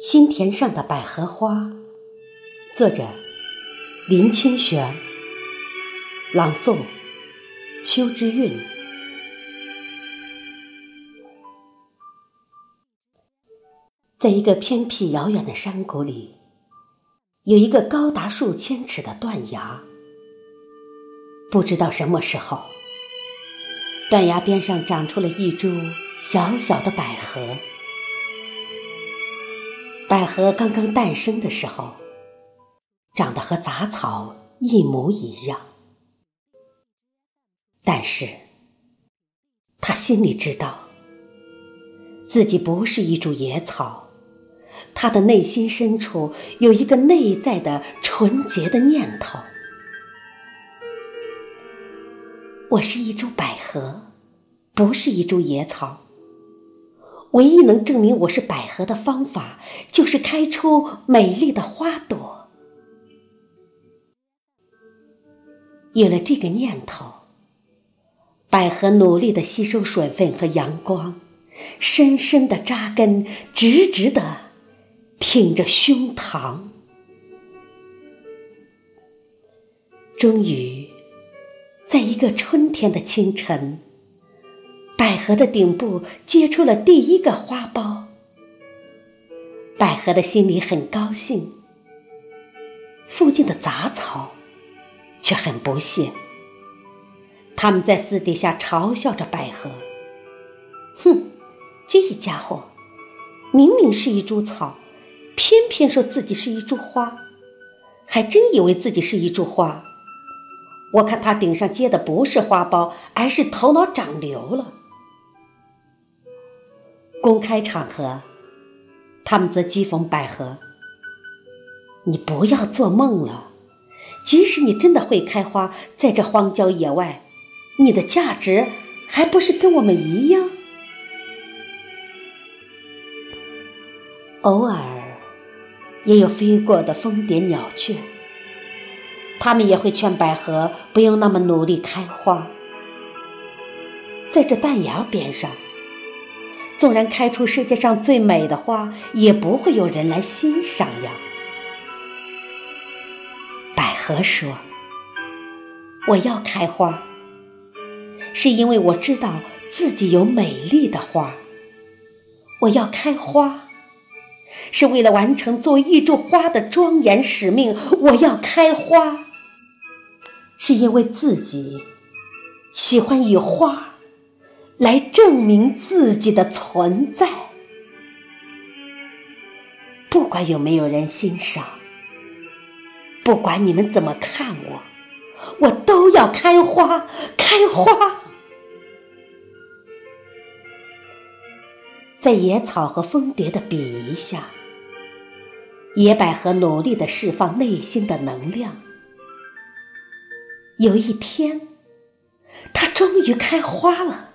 心田上的百合花，作者林清玄，朗诵秋之韵。在一个偏僻遥远的山谷里，有一个高达数千尺的断崖。不知道什么时候，断崖边上长出了一株小小的百合。百合刚刚诞生的时候，长得和杂草一模一样。但是，他心里知道，自己不是一株野草，他的内心深处有一个内在的纯洁的念头：我是一株百合，不是一株野草。唯一能证明我是百合的方法，就是开出美丽的花朵。有了这个念头，百合努力的吸收水分和阳光，深深的扎根，直直的挺着胸膛。终于，在一个春天的清晨。百合的顶部结出了第一个花苞，百合的心里很高兴。附近的杂草却很不屑，他们在私底下嘲笑着百合：“哼，这家伙明明是一株草，偏偏说自己是一株花，还真以为自己是一株花。我看他顶上结的不是花苞，而是头脑长瘤了。”公开场合，他们则讥讽百合：“你不要做梦了！即使你真的会开花，在这荒郊野外，你的价值还不是跟我们一样？”偶尔，也有飞过的蜂蝶鸟雀，他们也会劝百合不用那么努力开花。在这断崖边上。纵然开出世界上最美的花，也不会有人来欣赏呀。百合说：“我要开花，是因为我知道自己有美丽的花。我要开花，是为了完成作为一株花的庄严使命。我要开花，是因为自己喜欢以花。”来证明自己的存在，不管有没有人欣赏，不管你们怎么看我，我都要开花，开花。在野草和蜂蝶的鄙夷下，野百合努力的释放内心的能量。有一天，它终于开花了。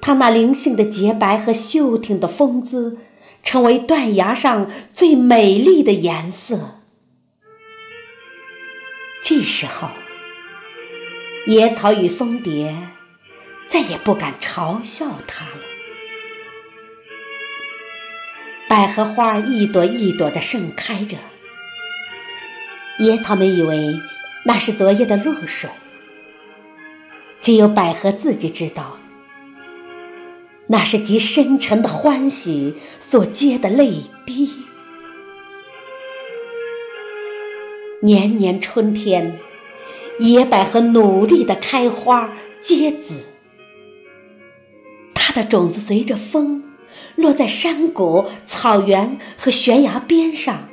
它那灵性的洁白和秀挺的风姿，成为断崖上最美丽的颜色。这时候，野草与蜂蝶再也不敢嘲笑它了。百合花一朵一朵的盛开着，野草们以为那是昨夜的露水，只有百合自己知道。那是极深沉的欢喜所结的泪滴。年年春天，野百合努力的开花结籽，它的种子随着风落在山谷、草原和悬崖边上，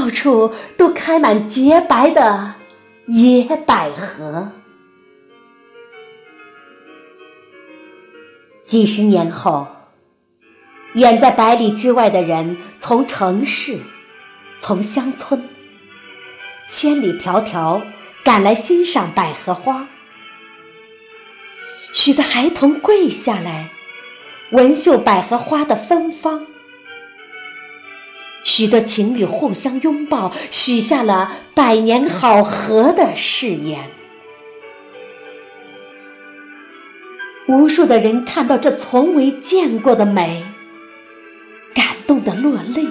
到处都开满洁白的野百合。几十年后，远在百里之外的人，从城市、从乡村，千里迢迢赶来欣赏百合花。许多孩童跪下来，闻嗅百合花的芬芳。许多情侣互相拥抱，许下了百年好合的誓言。无数的人看到这从未见过的美，感动的落泪，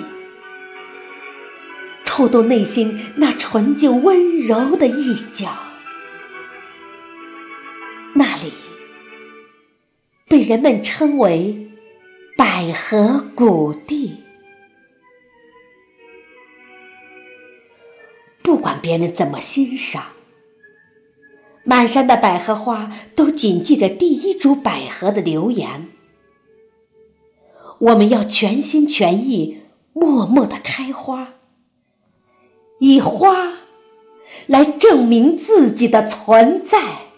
触动内心那纯净温柔的一角。那里被人们称为百合谷地。别人怎么欣赏，满山的百合花都谨记着第一株百合的留言。我们要全心全意、默默的开花，以花来证明自己的存在。